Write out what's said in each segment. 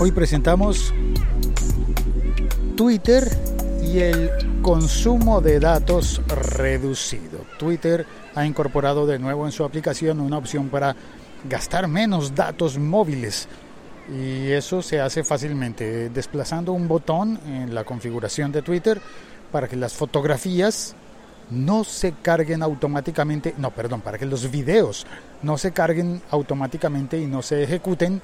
Hoy presentamos Twitter y el consumo de datos reducido. Twitter ha incorporado de nuevo en su aplicación una opción para gastar menos datos móviles y eso se hace fácilmente desplazando un botón en la configuración de Twitter para que las fotografías no se carguen automáticamente, no, perdón, para que los videos no se carguen automáticamente y no se ejecuten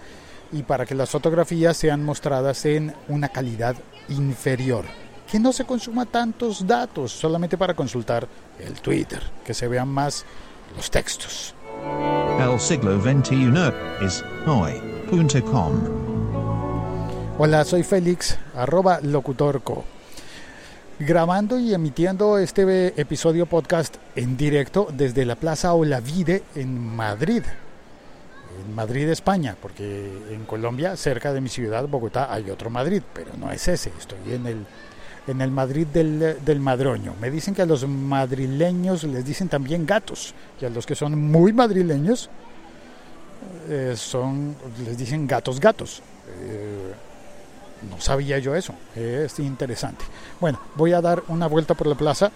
y para que las fotografías sean mostradas en una calidad inferior. Que no se consuma tantos datos solamente para consultar el Twitter, que se vean más los textos. El siglo XXI es hoy.com. Hola, soy Félix, arroba locutorco. Grabando y emitiendo este episodio podcast en directo desde la Plaza Olavide en Madrid, en Madrid, España, porque en Colombia, cerca de mi ciudad, Bogotá, hay otro Madrid, pero no es ese, estoy en el, en el Madrid del, del Madroño. Me dicen que a los madrileños les dicen también gatos, y a los que son muy madrileños eh, son, les dicen gatos gatos. Eh, no sabía yo eso, es interesante. Bueno, voy a dar una vuelta por la plaza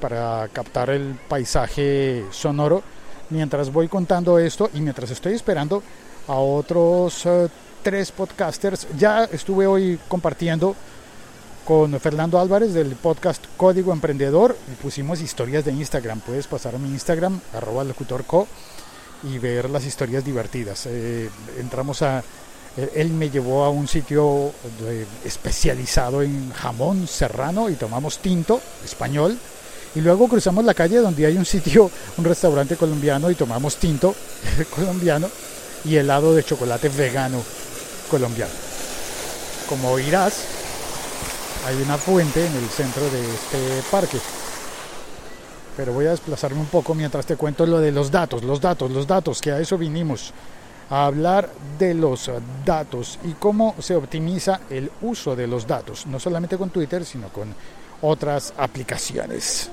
para captar el paisaje sonoro mientras voy contando esto y mientras estoy esperando a otros uh, tres podcasters. Ya estuve hoy compartiendo con Fernando Álvarez del podcast Código Emprendedor y pusimos historias de Instagram. Puedes pasar a mi Instagram, arroba locutorco, y ver las historias divertidas. Eh, entramos a... Él me llevó a un sitio especializado en jamón serrano y tomamos tinto español y luego cruzamos la calle donde hay un sitio, un restaurante colombiano y tomamos tinto colombiano y helado de chocolate vegano colombiano. Como oirás, hay una fuente en el centro de este parque. Pero voy a desplazarme un poco mientras te cuento lo de los datos, los datos, los datos, que a eso vinimos, a hablar de los datos y cómo se optimiza el uso de los datos, no solamente con Twitter, sino con otras aplicaciones.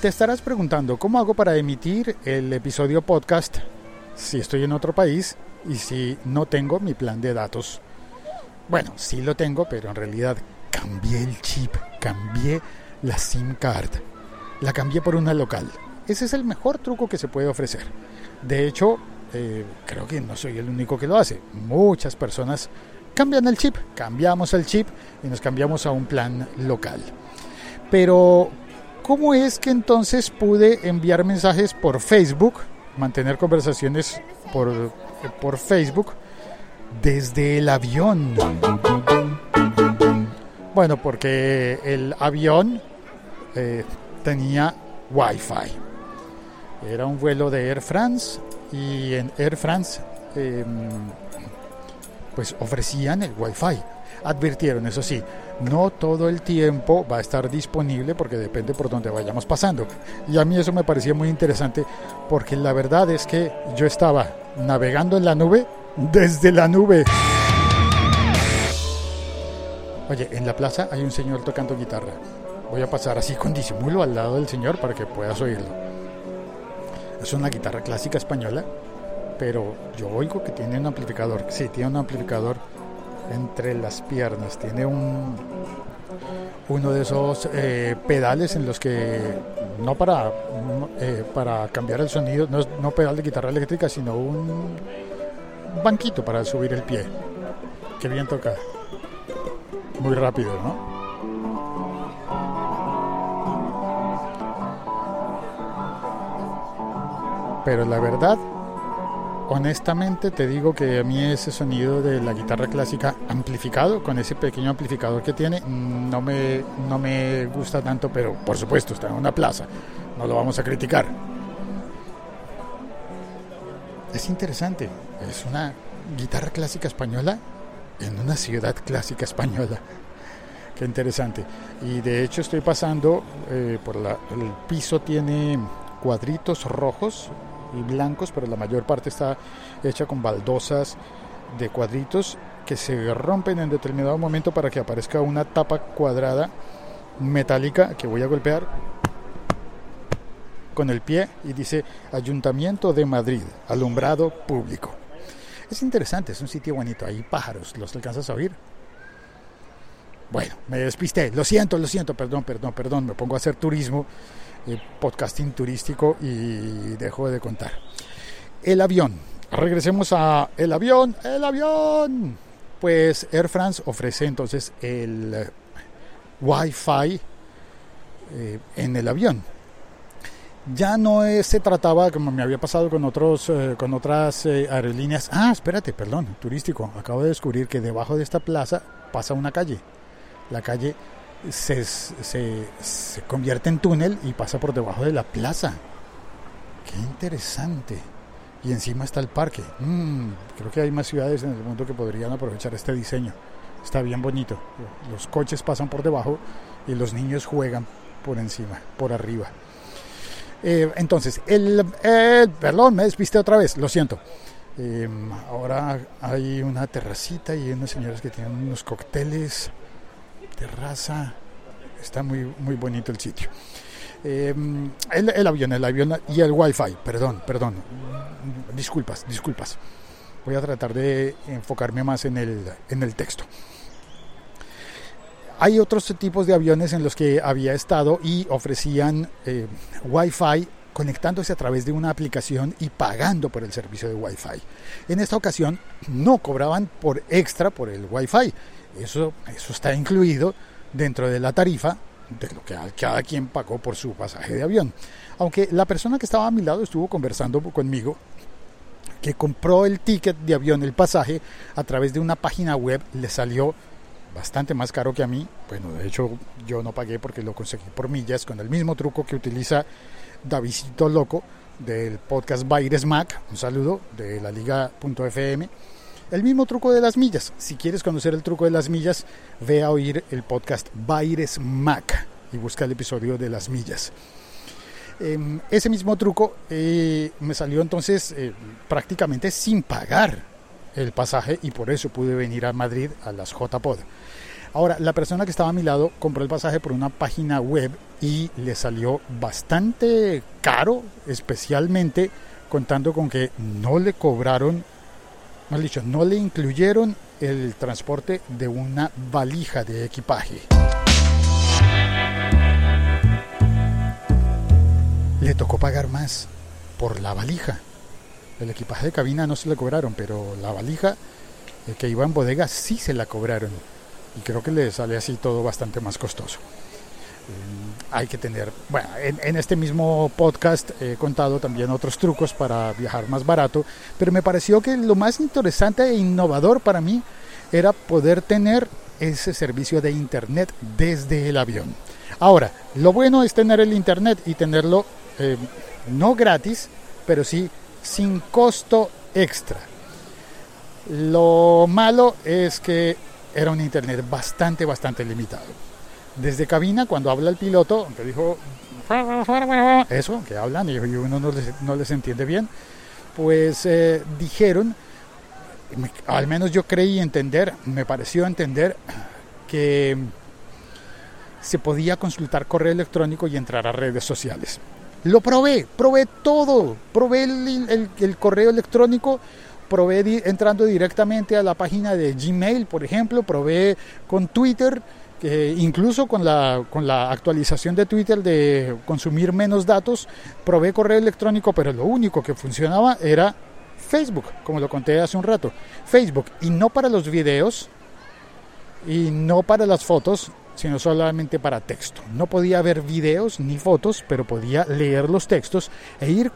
Te estarás preguntando cómo hago para emitir el episodio podcast si estoy en otro país y si no tengo mi plan de datos. Bueno, sí lo tengo, pero en realidad cambié el chip, cambié la SIM card, la cambié por una local. Ese es el mejor truco que se puede ofrecer. De hecho, eh, creo que no soy el único que lo hace. Muchas personas cambian el chip, cambiamos el chip y nos cambiamos a un plan local. Pero ¿Cómo es que entonces pude enviar mensajes por Facebook, mantener conversaciones por, por Facebook desde el avión? Bueno, porque el avión eh, tenía Wi-Fi. Era un vuelo de Air France y en Air France em, pues ofrecían el Wi-Fi. Advirtieron, eso sí, no todo el tiempo va a estar disponible porque depende por donde vayamos pasando. Y a mí eso me parecía muy interesante porque la verdad es que yo estaba navegando en la nube desde la nube. Oye, en la plaza hay un señor tocando guitarra. Voy a pasar así con disimulo al lado del señor para que puedas oírlo. Es una guitarra clásica española, pero yo oigo que tiene un amplificador. Sí, tiene un amplificador entre las piernas. Tiene un uno de esos eh, pedales en los que no para eh, para cambiar el sonido, no no pedal de guitarra eléctrica, sino un banquito para subir el pie. Qué bien toca. Muy rápido, ¿no? Pero la verdad honestamente te digo que a mí ese sonido de la guitarra clásica amplificado, con ese pequeño amplificador que tiene, no me, no me gusta tanto, pero por supuesto está en una plaza, no lo vamos a criticar. Es interesante, es una guitarra clásica española en una ciudad clásica española. Qué interesante. Y de hecho estoy pasando eh, por la, el piso tiene cuadritos rojos y blancos, pero la mayor parte está hecha con baldosas de cuadritos que se rompen en determinado momento para que aparezca una tapa cuadrada metálica que voy a golpear con el pie y dice Ayuntamiento de Madrid, alumbrado público. Es interesante, es un sitio bonito, hay pájaros, ¿los alcanzas a oír? Bueno, me despisté, lo siento, lo siento, perdón, perdón, perdón, me pongo a hacer turismo, eh, podcasting turístico y dejo de contar. El avión, regresemos a el avión, el avión. Pues Air France ofrece entonces el eh, Wi-Fi eh, en el avión. Ya no se trataba, como me había pasado con, otros, con otras aerolíneas. Ah, espérate, perdón, turístico. Acabo de descubrir que debajo de esta plaza pasa una calle la calle se, se, convierte en túnel y pasa por debajo de la plaza. Qué interesante. Y encima está el parque. Mm, creo que hay más ciudades en el mundo que podrían aprovechar este diseño. Está bien bonito. Los coches pasan por debajo y los niños juegan por encima, por arriba. Eh, entonces, el, perdón, me despiste otra vez, lo siento. Eh, ahora hay una terracita y unas señoras que tienen unos cócteles terraza. Está muy, muy bonito el sitio. Eh, el, avión, el avión y el wifi, perdón, perdón. Disculpas, disculpas. Voy a tratar de enfocarme más en el, en el texto. Hay otros tipos de aviones en los que había estado y ofrecían eh, Wi-Fi conectándose a través de una aplicación y pagando por el servicio de Wi-Fi. En esta ocasión no cobraban por extra por el Wi-Fi, eso, eso está incluido dentro de la tarifa de lo que cada quien pagó por su pasaje de avión. Aunque la persona que estaba a mi lado estuvo conversando conmigo, que compró el ticket de avión, el pasaje, a través de una página web, le salió bastante más caro que a mí. Bueno, de hecho yo no pagué porque lo conseguí por millas, con el mismo truco que utiliza Davidito Loco del podcast Baires Mac. Un saludo de la liga.fm el mismo truco de las millas. Si quieres conocer el truco de las millas, ve a oír el podcast Baires Mac y busca el episodio de las millas. Em, ese mismo truco eh, me salió entonces eh, prácticamente sin pagar el pasaje y por eso pude venir a Madrid a las JPod. Ahora, la persona que estaba a mi lado compró el pasaje por una página web y le salió bastante caro, especialmente contando con que no le cobraron más dicho, no le incluyeron el transporte de una valija de equipaje. Le tocó pagar más por la valija. El equipaje de cabina no se le cobraron, pero la valija el que iba en bodega sí se la cobraron. Y creo que le sale así todo bastante más costoso. Mm, hay que tener, bueno, en, este mismo podcast he contado también otros trucos para viajar más barato, pero me pareció que lo más interesante e innovador para mí era poder tener ese servicio de internet desde el avión. Ahora, lo bueno es tener el internet y tenerlo eh, no gratis, pero sí sin costo extra. Lo malo es que era un internet bastante, bastante limitado desde cabina cuando habla el piloto, que dijo eso, que hablan y uno no les, entiende bien, pues eh, dijeron, al menos yo creí entender, me pareció entender que se podía consultar correo electrónico y entrar a redes sociales. Lo probé, probé todo, probé el, correo electrónico, probé entrando directamente a la página de Gmail, por ejemplo, probé con Twitter, incluso con la, con la actualización de Twitter de consumir menos datos, probé correo electrónico, pero lo único que funcionaba era Facebook, como lo conté hace un rato. Facebook, y no para los videos, y no para las fotos, sino solamente para texto. No podía ver videos ni fotos, pero podía leer los textos e ir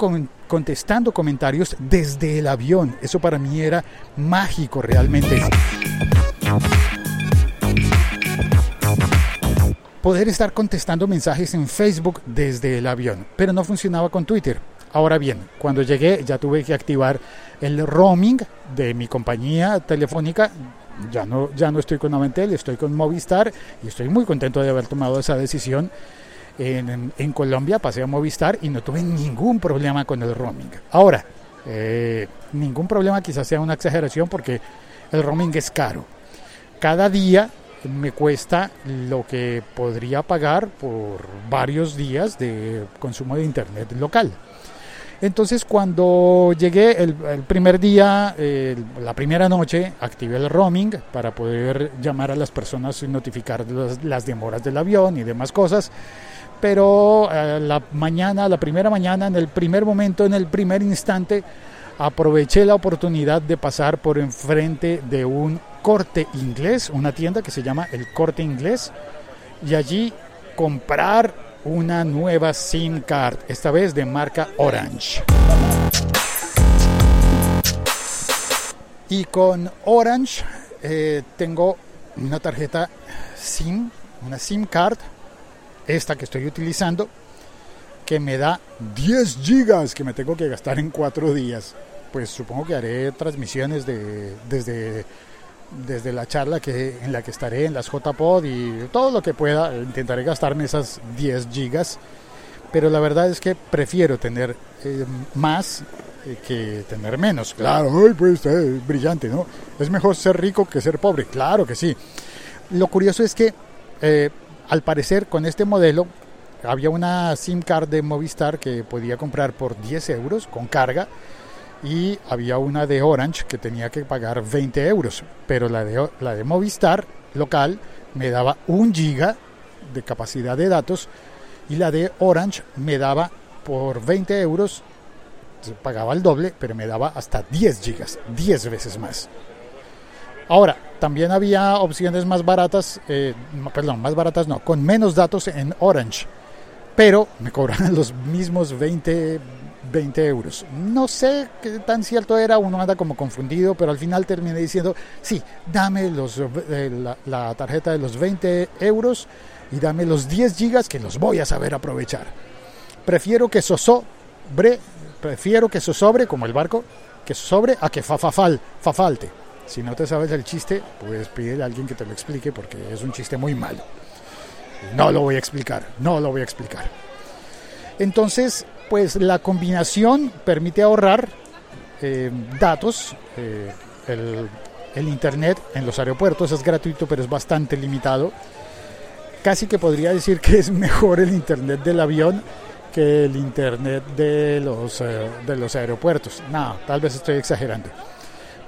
contestando comentarios desde el avión. Eso para mí era mágico realmente poder estar contestando mensajes en Facebook desde el avión, pero no funcionaba con Twitter. Ahora bien, cuando llegué ya tuve que activar el roaming de mi compañía telefónica. Ya no, ya no estoy con Aventel, estoy con Movistar y estoy muy contento de haber tomado esa decisión. En, en Colombia pasé a Movistar y no tuve ningún problema con el roaming. Ahora, eh, ningún problema quizás sea una exageración porque el roaming es caro. Cada día me cuesta lo que podría pagar por varios días de consumo de internet local. Entonces cuando llegué el, primer día, la primera noche, activé el roaming para poder llamar a las personas y notificar las, demoras del avión y demás cosas. Pero eh, la mañana, la primera mañana, en el primer momento, en el primer instante, aproveché la oportunidad de pasar por enfrente de un corte inglés, una tienda que se llama el corte inglés, y allí comprar una nueva SIM card, esta vez de marca Orange. Y con Orange eh, tengo una tarjeta SIM, una SIM card, esta que estoy utilizando, que me da 10 gigas que me tengo que gastar en 4 días. Pues supongo que haré transmisiones de, desde desde la charla que, en la que estaré en las JPod y todo lo que pueda, intentaré gastarme esas 10 gigas, pero la verdad es que prefiero tener eh, más eh, que tener menos. Claro, pues es brillante, ¿no? Es mejor ser rico que ser pobre, claro que sí. Lo curioso es que eh, al parecer con este modelo había una SIM card de Movistar que podía comprar por 10 euros con carga y había una de Orange que tenía que pagar 20 euros, pero la de, la de Movistar local me daba un giga de capacidad de datos y la de Orange me daba por 20 euros, pagaba el doble, pero me daba hasta 10 gigas, 10 veces más. Ahora, también había opciones más baratas, eh, perdón, más baratas no, con menos datos en Orange, pero me cobraban los mismos 20, 20 euros. No sé qué tan cierto era, uno anda como confundido, pero al final terminé diciendo, sí, dame los, eh, la, tarjeta de los 20 euros y dame los 10 gigas que los voy a saber aprovechar. Prefiero que sobre, prefiero que sobre como el barco, que sobre a que fa, fa, fa falte. Si no te sabes el chiste, pues pide a alguien que te lo explique porque es un chiste muy malo. No lo voy a explicar, no lo voy a explicar. Entonces, pues la combinación permite ahorrar eh, datos. Eh, el, Internet en los aeropuertos es gratuito, pero es bastante limitado. Casi que podría decir que es mejor el Internet del avión que el Internet de los, eh, de los aeropuertos. No, tal vez estoy exagerando.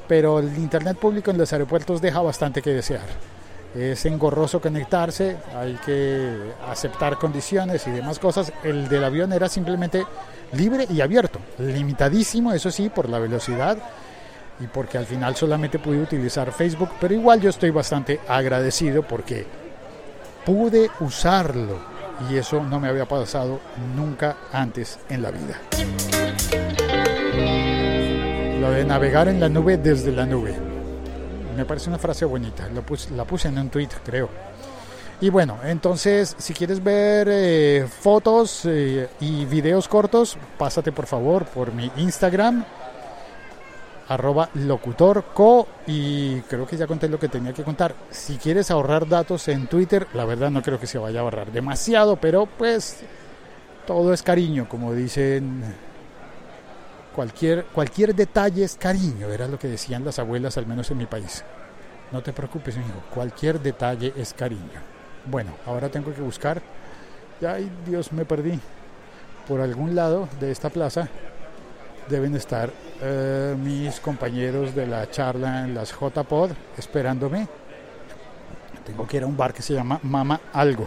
Pero el Internet público en los aeropuertos deja bastante que desear es engorroso conectarse, hay que aceptar condiciones y demás cosas. El del avión era simplemente libre y abierto, limitadísimo, eso sí, por la velocidad y porque al final solamente pude utilizar Facebook, pero igual yo estoy bastante agradecido porque pude usarlo y eso no me había pasado nunca antes en la vida. Lo de navegar en la nube desde la nube me parece una frase bonita, la puse, en un tweet, creo. Y bueno, entonces, si quieres ver eh, fotos eh, y videos cortos, pásate por favor por mi Instagram, arroba locutorco, y creo que ya conté lo que tenía que contar. Si quieres ahorrar datos en Twitter, la verdad no creo que se vaya a ahorrar demasiado, pero pues todo es cariño, como dicen Cualquier, cualquier detalle es cariño, era lo que decían las abuelas, al menos en mi país. No te preocupes, hijo, cualquier detalle es cariño. Bueno, ahora tengo que buscar. Ay, Dios, me perdí. Por algún lado de esta plaza deben estar eh, mis compañeros de la charla en las JPod esperándome. Tengo que ir a un bar que se llama Mama Algo.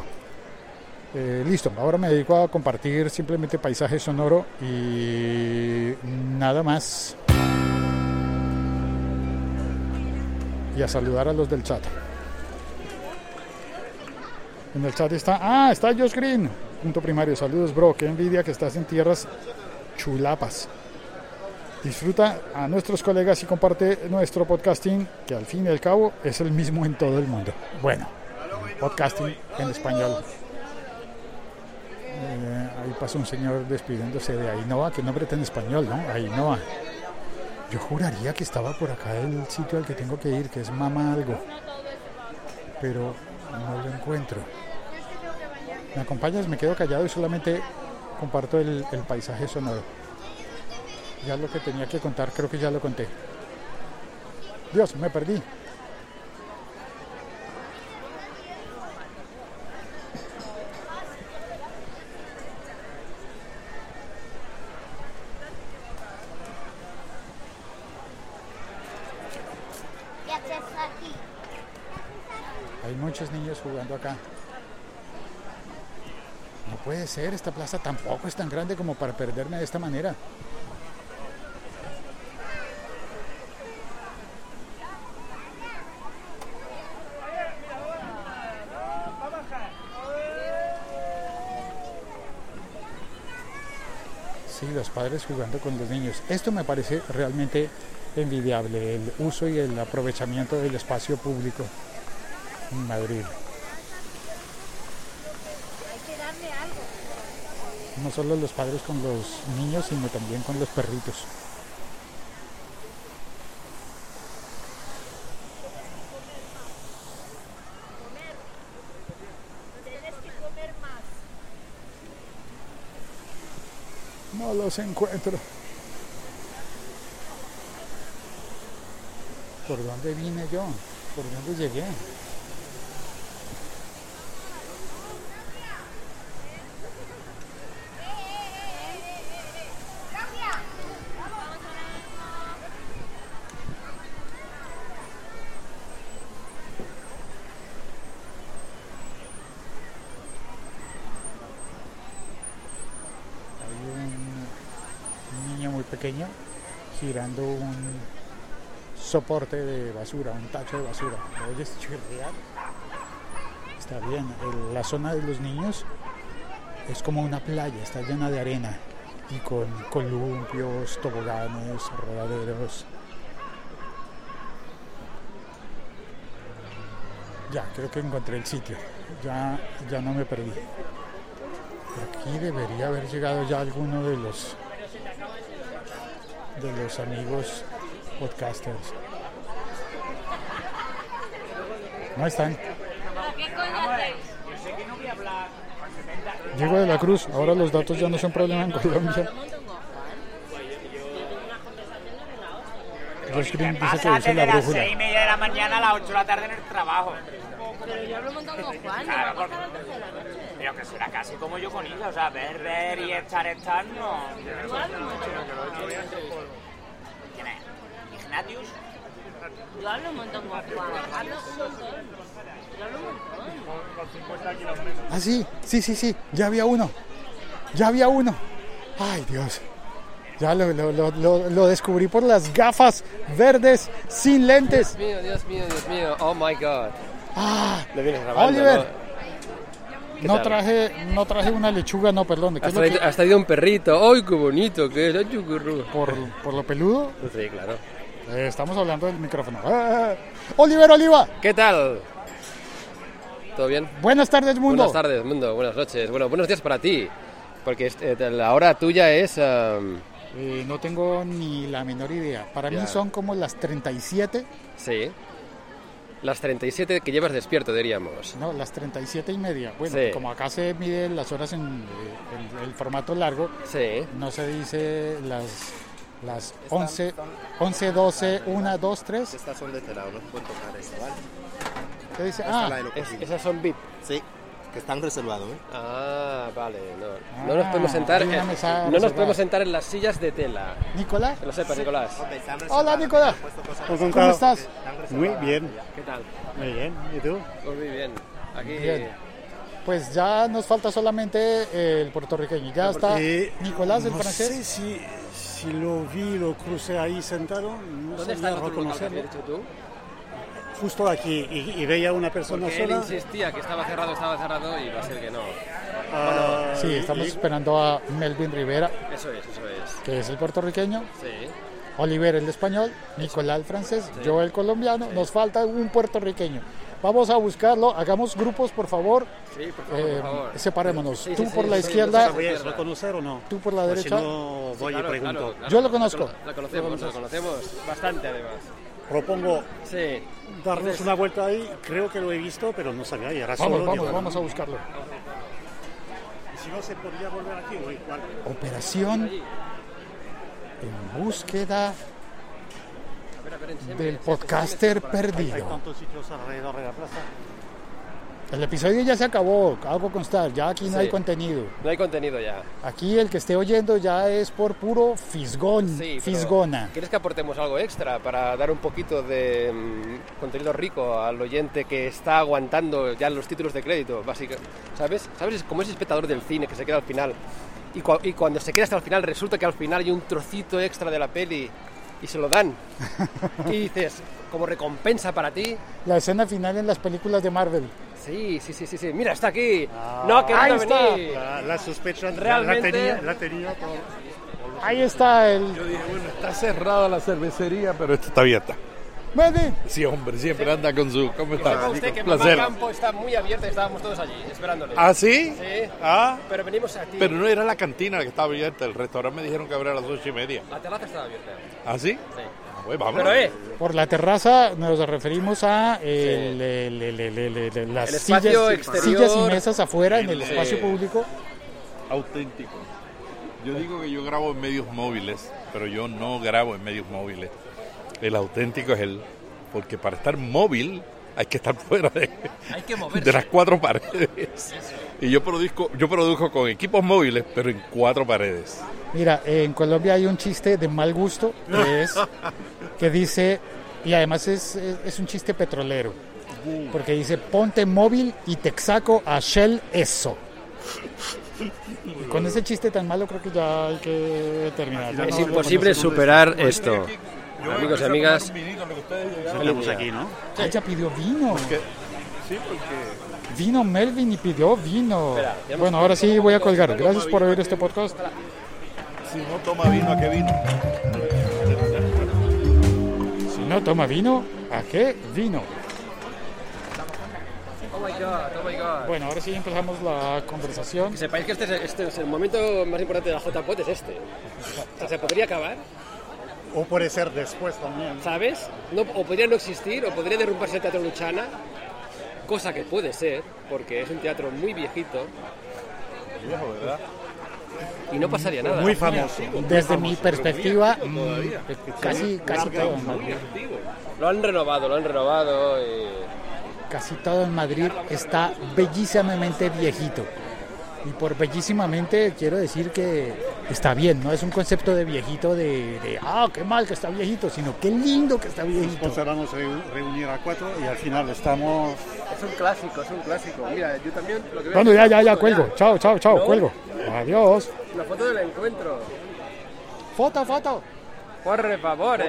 Eh, listo, ahora me dedico a compartir simplemente paisaje sonoro y nada más. Y a saludar a los del chat. En el chat está, ah, está Josh Green, punto primario. Saludos, bro. Qué envidia que estás en tierras chulapas. Disfruta a nuestros colegas y comparte nuestro podcasting, que al fin y al cabo es el mismo en todo el mundo. Bueno, podcasting en español. Pasa un señor despidiéndose de Ainhoa, que nombre tan español, ¿no? Ainhoa. Yo juraría que estaba por acá el sitio al que tengo que ir, que es Mama Algo. Pero no lo encuentro. ¿Me acompañas? Me quedo callado y solamente comparto el paisaje sonoro. Ya lo que tenía que contar, creo que ya lo conté. Dios, me perdí. Jugando acá. No puede ser, esta plaza tampoco es tan grande como para perderme de esta manera. Sí, los padres jugando con los niños. Esto me parece realmente envidiable, el uso y el aprovechamiento del espacio público en Madrid. Hay que darle algo. No solo los padres con los niños, sino también con los perritos. No los encuentro. ¿Por dónde vine yo? ¿Por dónde llegué? Hay un niño muy pequeño girando un soporte de basura, un tacho de basura. ¿Lo oyes chirriar? Está bien. La zona de los niños es como una playa, está llena de arena y con columpios, toboganes, rodaderos. Ya, creo que encontré el sitio. Ya, ya no me perdí. Aquí debería haber llegado ya alguno de los de los amigos podcasters. No están. Diego de la Cruz, ahora los datos ya no son problema en Colombia. Josh Green dice que desde la las brújula. seis y media de la mañana a las 8 de la tarde en el trabajo. Pero yo hablo un montón con Juan, no Claro, porque- pasar a las 12 de la noche. Pero que será casi como yo con Isa, o sea, ver, ver y estar, estar, no. ¿Quién es? ¿Ignatius? Yo hablo un montón con Juan. Hablo un montón. Yo hablo un montón. Ah, sí, sí, sí, sí, ya había uno. Ya había uno. Ay, Dios. Ya lo, lo, lo, lo- lo descubrí por las gafas verdes sin lentes. Dios mío, Dios mío, Dios mío. Oh my god. Ah, Lo vienes grabando. Oliver. ¿Qué no traje, no traje una lechuga, no, perdón. ¿qué Has traído, que- has traído un perrito. ¡Ay, qué bonito que es! ¡Ay, por, por lo peludo? Sí, claro. Eh, estamos hablando del micrófono. Ah, Oliver Oliva, ¿Qué tal? ¿Todo bien? buenas tardes mundo. Buenas tardes, mundo. Buenas noches. Bueno, buenos días para ti. Porque este, la hora tuya es... um, Eh, no tengo ni la menor idea. Para Ya. mí son como las 37, sí. Las 37 que llevas despierto, diríamos. no, las 37 y media. Bueno, Sí. como acá se miden las horas en eh, el, el formato largo, Sí. no se dice las las 11, 11 12, 1, 2, 3. Estas son de telado, no se pueden tocar esta, ¿vale? ¿Qué dice? Esta Ah, Es- esas son VIP. Sí, que están reservados, ¿eh? Ah, vale. No, Ah, no nos podemos sentar... hay una en- mesa no nos reservada. podemos sentar en las sillas de tela. Nicolás. Que lo sepas, Nicolás. Hola, Nicolás. ¿Cómo estás? Muy bien. ¿Qué tal? muy bien. ¿Y tú? Pues muy bien. Aquí... Bien. Pues ya nos falta solamente el puertorriqueño. Ya está Eh, Nicolás, el no francés. sé si, si lo vi, lo crucé ahí sentado, no ¿Dónde está el otro local que reconocerlo. habías dicho tú? Justo aquí, y, y veía una persona Porque él sola. insistía que estaba cerrado, estaba cerrado y va a ser que no. ah, Sí, estamos y- esperando a Melvin Rivera, Eso es, eso es. que es el puertorriqueño, Sí. Oliver el español, Nicolás el francés, yo el colombiano. Nos falta un puertorriqueño. Vamos a buscarlo. Hagamos grupos, por favor. Sí, por favor, Eh, por favor. separémonos. Sí, Tú sí, por sí, la sí, izquierda, sí, ¿Voy a reconocer o no? tú por la Pues si derecha. no, voy Claro, y pregunto. claro, claro. Yo lo conozco. La conocemos, la conocemos bastante además. Propongo Sí. darnos una vuelta ahí. Creo que lo he visto, pero no sabía. Y era Vamos, vamos, vamos a buscarlo. Si no se podría volver aquí o igual. Operación en búsqueda del podcaster. Hay perdido. tantos sitios alrededor de la plaza. El episodio ya se acabó, hago constar, ya aquí no Sí. hay contenido. No hay contenido ya. Aquí el que esté oyendo ya es por puro fisgón, Sí, fisgona. ¿Quieres que aportemos algo extra para dar un poquito de mm, contenido rico al oyente que está aguantando ya los títulos de crédito, básicamente? ¿Sabes? ¿Sabes? Como ese espectador del cine que se queda al final. Y, cua- y cuando se queda hasta el final resulta que al final hay un trocito extra de la peli y se lo dan. y dices, como recompensa para ti, La escena final en las películas de Marvel. sí, sí, sí, sí, sí. Mira, está aquí. no ha querido venir. La, la sospecha Realmente- la tenía, la tenía por- Ahí está el... Yo dije, bueno, está cerrada la cervecería, pero esta está abierta. Vale. Sí, hombre, siempre anda con su... ¿Cómo está? usted que Un Mamá placer. Campo está muy abierta y estábamos todos allí, esperándole. ¿Ah, sí? Sí. Ah, Pero venimos a ti. pero no era la cantina la que estaba abierta, el restaurante me dijeron que abría a las ocho y media. La terraza estaba abierta. ¿Ah, sí? Sí. Ah, pues vámonos. Pero, eh, Por la terraza nos referimos a el, el- el- el- el- el- las sillas, y mesas afuera en el espacio público. Auténtico. Yo digo que yo grabo en medios móviles, pero yo no grabo en medios móviles. El auténtico es el... Porque para estar móvil hay que estar fuera de, hay que moverse. de las cuatro paredes. Y yo produzco, yo produzco con equipos móviles, pero en cuatro paredes. Mira, en Colombia hay un chiste de mal gusto que es que dice, y además es, es, es un chiste petrolero, porque dice, ponte móvil y te saco a Shell eso. Y con ese chiste tan malo creo que ya hay que terminar. Es no- imposible superar esto. Yo Amigos y amigas. Tenemos aquí, ¿no? Ya pidió vino. Sí, porque... Vino Melvin y pidió vino. Espera, Bueno, ahora sí voy a colgar. Gracias por oír este podcast. Si no toma vino, ¿a qué vino? Si no toma vino, ¿a qué vino? Oh my god, oh my god. Bueno, ahora sí empezamos la conversación. Que sepáis que este es, este es el momento más importante de la JPOT, es este. O sea, se podría acabar, O puede ser después también. ¿sabes? No, o podría no existir, o podría derrumbarse el Teatro Luchana, cosa que puede ser, porque es un teatro muy viejito. Viejo, ¿verdad? Y no pasaría nada. Muy famoso. Desde mi perspectiva, mm, casi, casi todo en Madrid. Lo han renovado, lo han renovado. y- Casi todo en Madrid está bellísimamente viejito. Y por bellísimamente quiero decir que está bien, no es un concepto de viejito de, de, ah, qué mal que está viejito, sino qué lindo que está viejito. Nos vamos a reu- reunir a cuatro y al final estamos... Es un clásico, es un clásico. Mira, yo también lo que Bueno, ya, ya, ya, foto cuelgo. Chao, chao, chao, ¿No? cuelgo. Adiós. La foto del encuentro. Foto, foto. Por favor.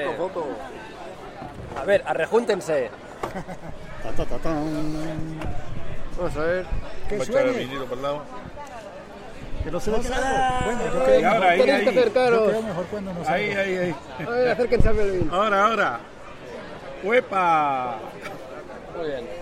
A ver, arrejúntense. Ta, ta, ta, tan. Vamos a ver. Que a suene. vinito por el lado. Que no se ve claro. Bueno, yo ahora, ahí, ahí. yo mejor cuando no se Ahí, ahí, ahí. A ver, acérquense a Melvin. Ahora, ahora. ¡Huepa! Muy bien.